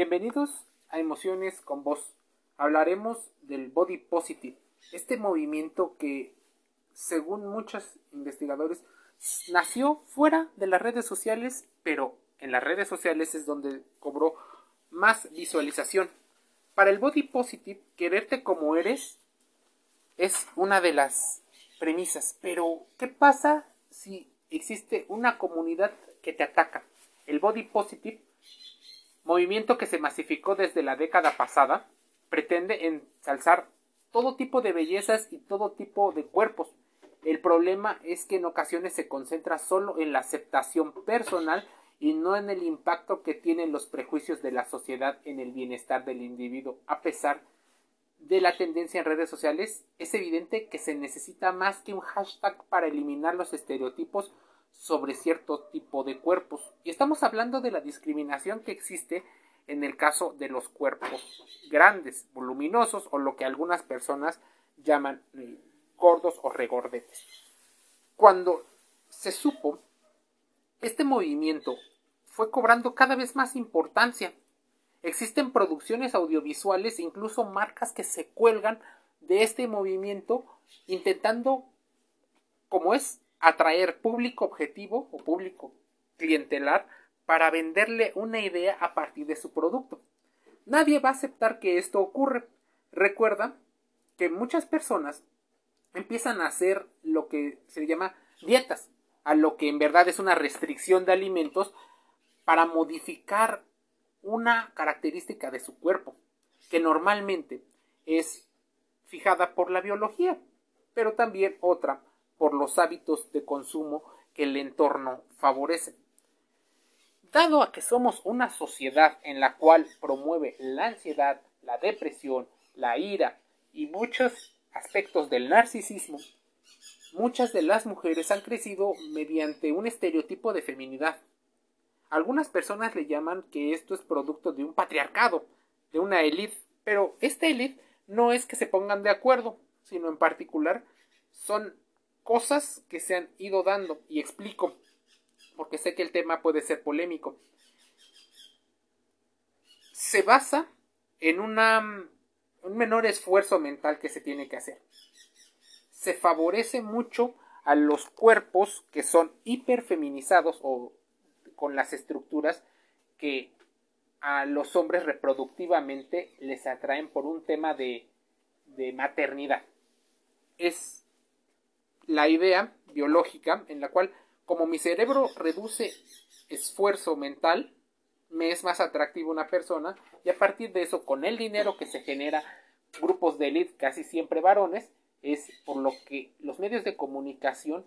Bienvenidos a Emociones con Voz. Hablaremos del Body Positive, este movimiento que, según muchos investigadores, nació fuera de las redes sociales, pero en las redes sociales es donde cobró más visualización. Para el Body Positive, quererte como eres es una de las premisas. Pero, ¿qué pasa si existe una comunidad que te ataca? El Body Positive movimiento que se masificó desde la década pasada, pretende ensalzar todo tipo de bellezas y todo tipo de cuerpos. El problema es que en ocasiones se concentra solo en la aceptación personal y no en el impacto que tienen los prejuicios de la sociedad en el bienestar del individuo. A pesar de la tendencia en redes sociales, es evidente que se necesita más que un hashtag para eliminar los estereotipos sobre cierto tipo de cuerpos. Y estamos hablando de la discriminación que existe en el caso de los cuerpos grandes, voluminosos o lo que algunas personas llaman eh, gordos o regordetes. Cuando se supo, este movimiento fue cobrando cada vez más importancia. Existen producciones audiovisuales incluso marcas que se cuelgan de este movimiento intentando, como es atraer público objetivo o público clientelar para venderle una idea a partir de su producto. Nadie va a aceptar que esto ocurre. Recuerda que muchas personas empiezan a hacer lo que se llama dietas, a lo que en verdad es una restricción de alimentos para modificar una característica de su cuerpo, que normalmente es fijada por la biología, pero también otra por los hábitos de consumo que el entorno favorece. Dado a que somos una sociedad en la cual promueve la ansiedad, la depresión, la ira y muchos aspectos del narcisismo, muchas de las mujeres han crecido mediante un estereotipo de feminidad. Algunas personas le llaman que esto es producto de un patriarcado, de una élite, pero esta élite no es que se pongan de acuerdo, sino en particular son cosas que se han ido dando y explico porque sé que el tema puede ser polémico. Se basa en una, un menor esfuerzo mental que se tiene que hacer. Se favorece mucho a los cuerpos que son hiperfeminizados o con las estructuras que a los hombres reproductivamente les atraen por un tema de, de maternidad. Es la idea biológica en la cual como mi cerebro reduce esfuerzo mental, me es más atractivo una persona y a partir de eso, con el dinero que se genera, grupos de élite, casi siempre varones, es por lo que los medios de comunicación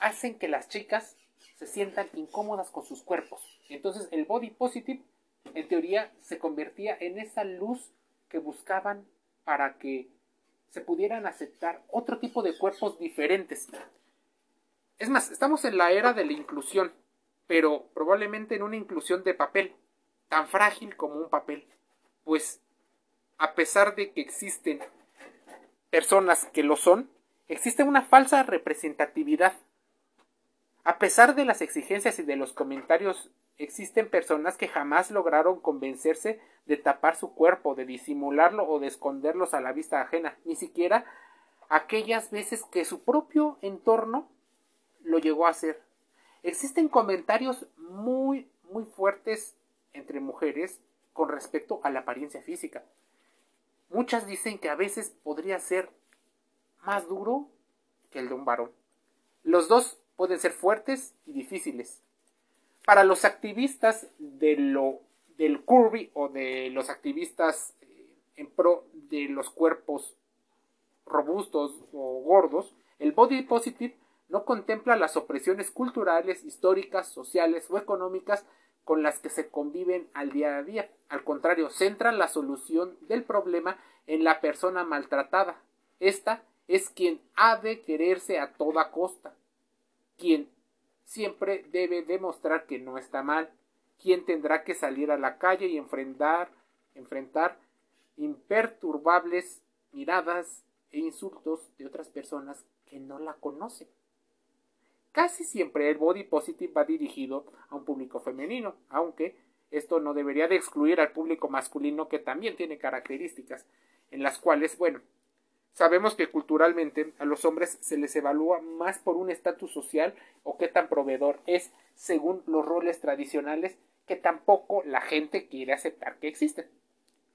hacen que las chicas se sientan incómodas con sus cuerpos. Entonces el body positive, en teoría, se convertía en esa luz que buscaban para que se pudieran aceptar otro tipo de cuerpos diferentes. Es más, estamos en la era de la inclusión, pero probablemente en una inclusión de papel, tan frágil como un papel, pues a pesar de que existen personas que lo son, existe una falsa representatividad. A pesar de las exigencias y de los comentarios, existen personas que jamás lograron convencerse de tapar su cuerpo, de disimularlo o de esconderlos a la vista ajena, ni siquiera aquellas veces que su propio entorno lo llegó a hacer. Existen comentarios muy, muy fuertes entre mujeres con respecto a la apariencia física. Muchas dicen que a veces podría ser más duro que el de un varón. Los dos pueden ser fuertes y difíciles. Para los activistas de lo, del curvy o de los activistas eh, en pro de los cuerpos robustos o gordos, el body positive no contempla las opresiones culturales, históricas, sociales o económicas con las que se conviven al día a día. Al contrario, centra la solución del problema en la persona maltratada. Esta es quien ha de quererse a toda costa, quien siempre debe demostrar que no está mal, quien tendrá que salir a la calle y enfrentar, enfrentar imperturbables miradas e insultos de otras personas que no la conocen. Casi siempre el body positive va dirigido a un público femenino, aunque Esto no debería de excluir al público masculino que también tiene características en las cuales, bueno, sabemos que culturalmente a los hombres se les evalúa más por un estatus social o qué tan proveedor es según los roles tradicionales que tampoco la gente quiere aceptar que existen.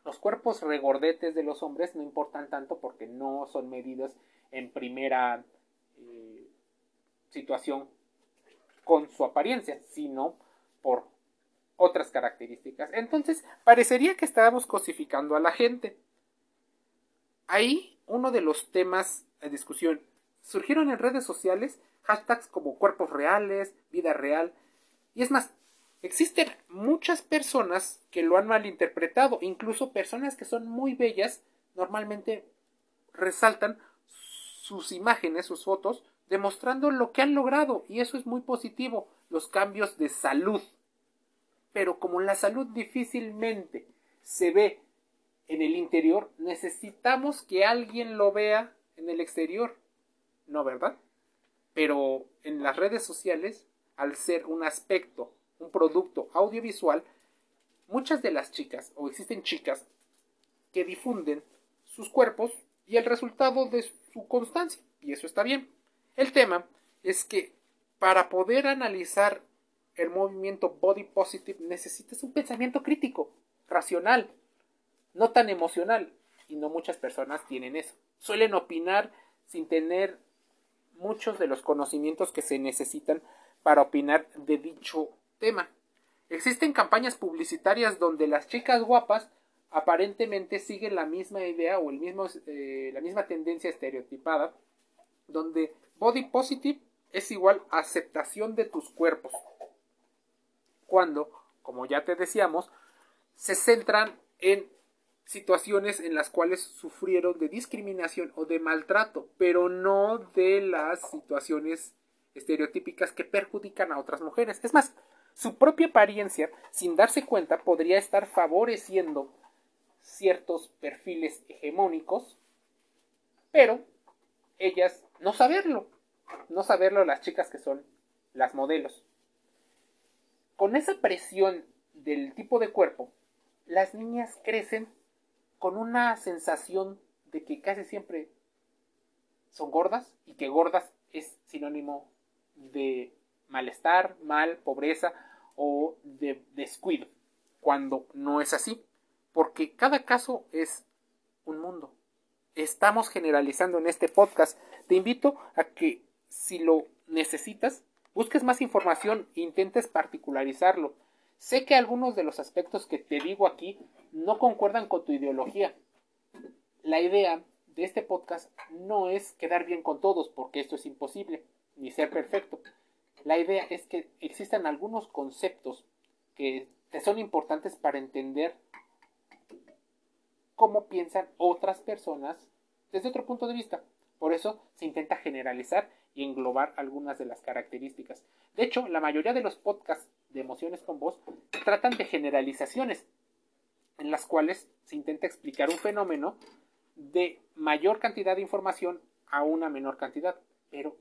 Los cuerpos regordetes de los hombres no importan tanto porque no son medidos en primera eh, situación con su apariencia, sino por otras características. Entonces, parecería que estábamos cosificando a la gente. Ahí, uno de los temas de discusión. Surgieron en redes sociales hashtags como cuerpos reales, vida real, y es más, existen muchas personas que lo han malinterpretado, incluso personas que son muy bellas, normalmente resaltan sus imágenes, sus fotos, demostrando lo que han logrado, y eso es muy positivo, los cambios de salud. Pero como la salud difícilmente se ve en el interior, necesitamos que alguien lo vea en el exterior. ¿No, verdad? Pero en las redes sociales, al ser un aspecto, un producto audiovisual, muchas de las chicas, o existen chicas, que difunden sus cuerpos y el resultado de su constancia. Y eso está bien. El tema es que para poder analizar el movimiento body positive necesitas un pensamiento crítico, racional, no tan emocional. Y no muchas personas tienen eso. Suelen opinar sin tener muchos de los conocimientos que se necesitan para opinar de dicho tema. Existen campañas publicitarias donde las chicas guapas aparentemente siguen la misma idea o el mismo, eh, la misma tendencia estereotipada, donde body positive es igual aceptación de tus cuerpos. Cuando, como ya te decíamos, se centran en situaciones en las cuales sufrieron de discriminación o de maltrato, pero no de las situaciones estereotípicas que perjudican a otras mujeres. Es más, su propia apariencia, sin darse cuenta, podría estar favoreciendo ciertos perfiles hegemónicos, pero ellas no saberlo, no saberlo las chicas que son las modelos. Con esa presión del tipo de cuerpo, las niñas crecen con una sensación de que casi siempre son gordas y que gordas es sinónimo de malestar, mal, pobreza o de descuido, cuando no es así, porque cada caso es un mundo. Estamos generalizando en este podcast. Te invito a que si lo necesitas, busques más información e intentes particularizarlo. Sé que algunos de los aspectos que te digo aquí no concuerdan con tu ideología. La idea de este podcast no es quedar bien con todos, porque esto es imposible, ni ser perfecto. La idea es que existan algunos conceptos que te son importantes para entender cómo piensan otras personas desde otro punto de vista. Por eso se intenta generalizar y englobar algunas de las características. De hecho, la mayoría de los podcasts de emociones con voz tratan de generalizaciones en las cuales se intenta explicar un fenómeno de mayor cantidad de información a una menor cantidad, pero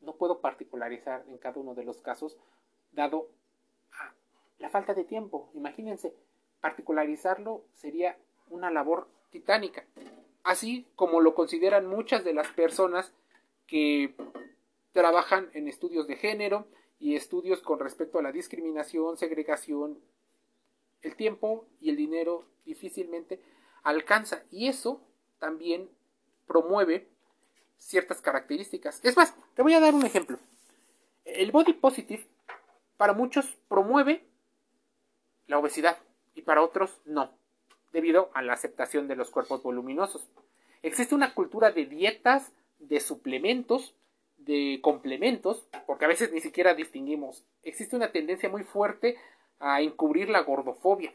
no puedo particularizar en cada uno de los casos dado la falta de tiempo. Imagínense, particularizarlo sería una labor titánica, así como lo consideran muchas de las personas que trabajan en estudios de género y estudios con respecto a la discriminación, segregación. El tiempo y el dinero difícilmente alcanza y eso también promueve ciertas características. Es más, te voy a dar un ejemplo. El body positive para muchos promueve la obesidad y para otros no, debido a la aceptación de los cuerpos voluminosos. Existe una cultura de dietas, de suplementos, de complementos, porque a veces ni siquiera distinguimos. Existe una tendencia muy fuerte a encubrir la gordofobia.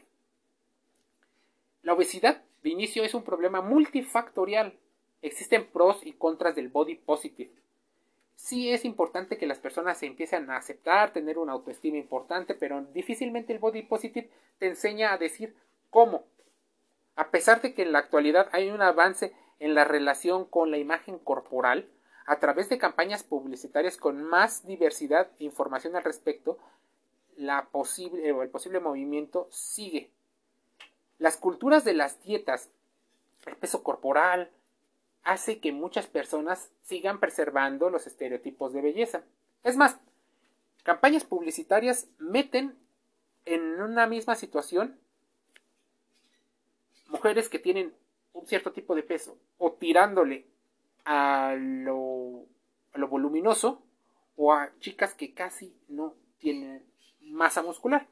La obesidad de inicio es un problema multifactorial Existen pros y contras del body positive. Sí es importante que las personas se empiecen a aceptar, tener una autoestima importante, pero difícilmente el body positive te enseña a decir cómo. A pesar de que en la actualidad hay un avance en la relación con la imagen corporal, a través de campañas publicitarias con más diversidad e información al respecto, la posible, o el posible movimiento sigue. Las culturas de las dietas, el peso corporal, hace que muchas personas sigan preservando los estereotipos de belleza. Es más, campañas publicitarias meten en una misma situación mujeres que tienen un cierto tipo de peso o tirándole a lo, voluminoso o a chicas que casi no tienen masa muscular.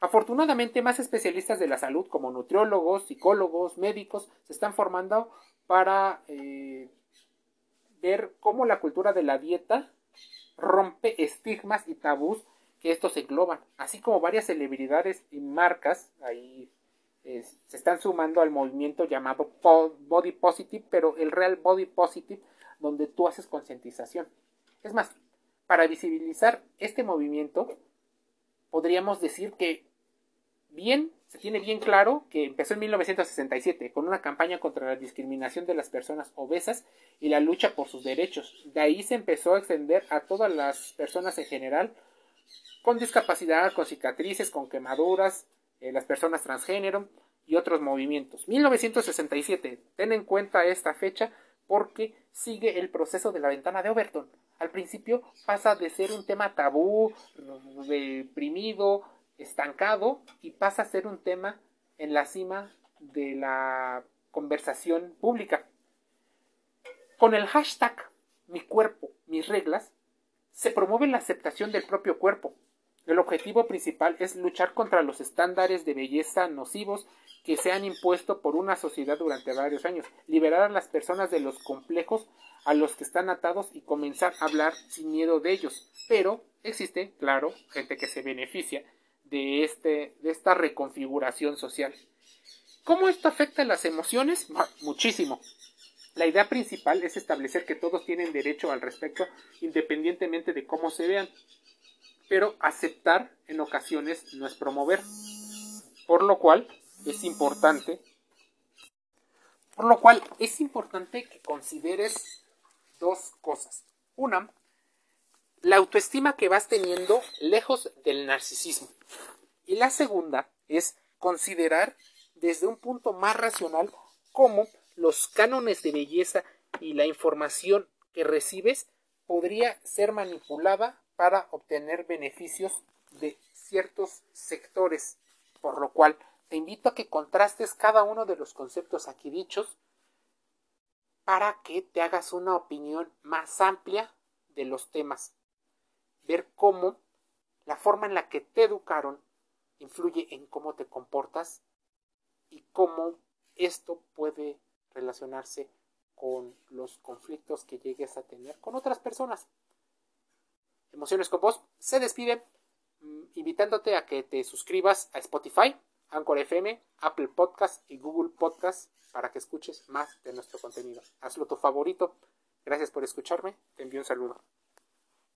Afortunadamente, más especialistas de la salud, como nutriólogos, psicólogos, médicos, se están formando para eh, ver cómo la cultura de la dieta rompe estigmas y tabús que estos engloban, así como varias celebridades y marcas ahí se están sumando al movimiento llamado Body Positive, pero el Real Body Positive, donde tú haces concientización. Es más, para visibilizar este movimiento, podríamos decir que bien, se tiene bien claro que empezó en 1967 con una campaña contra la discriminación de las personas obesas y la lucha por sus derechos. De ahí se empezó a extender a todas las personas en general con discapacidad, con cicatrices, con quemaduras, eh, las personas transgénero y otros movimientos. 1967, ten en cuenta esta fecha porque sigue el proceso de la ventana de Overton. Al principio pasa de ser un tema tabú, deprimido, estancado y pasa a ser un tema en la cima de la conversación pública. Con el hashtag mi cuerpo, mis reglas, se promueve la aceptación del propio cuerpo. El objetivo principal es luchar contra los estándares de belleza nocivos que se han impuesto por una sociedad durante varios años, liberar a las personas de los complejos a los que están atados y comenzar a hablar sin miedo de ellos. Pero existe, claro, gente que se beneficia de, este, de esta reconfiguración social. ¿Cómo esto afecta las emociones? Muchísimo. La idea principal es establecer que todos tienen derecho al respecto independientemente de cómo se vean, pero aceptar en ocasiones no es promover, por lo cual es importante, por lo cual es importante que consideres dos cosas. Una, la autoestima que vas teniendo lejos del narcisismo. Y la segunda es considerar desde un punto más racional cómo los cánones de belleza y la información que recibes podría ser manipulada para obtener beneficios de ciertos sectores, por lo cual te invito a que contrastes cada uno de los conceptos aquí dichos para que te hagas una opinión más amplia de los temas. Ver cómo la forma en la que te educaron influye en cómo te comportas y cómo esto puede relacionarse con los conflictos que llegues a tener con otras personas. Emociones con vos se despide mm, invitándote a que te suscribas a Spotify, Anchor FM, Apple Podcast y Google Podcast para que escuches más de nuestro contenido. Hazlo tu favorito. Gracias por escucharme. Te envío un saludo.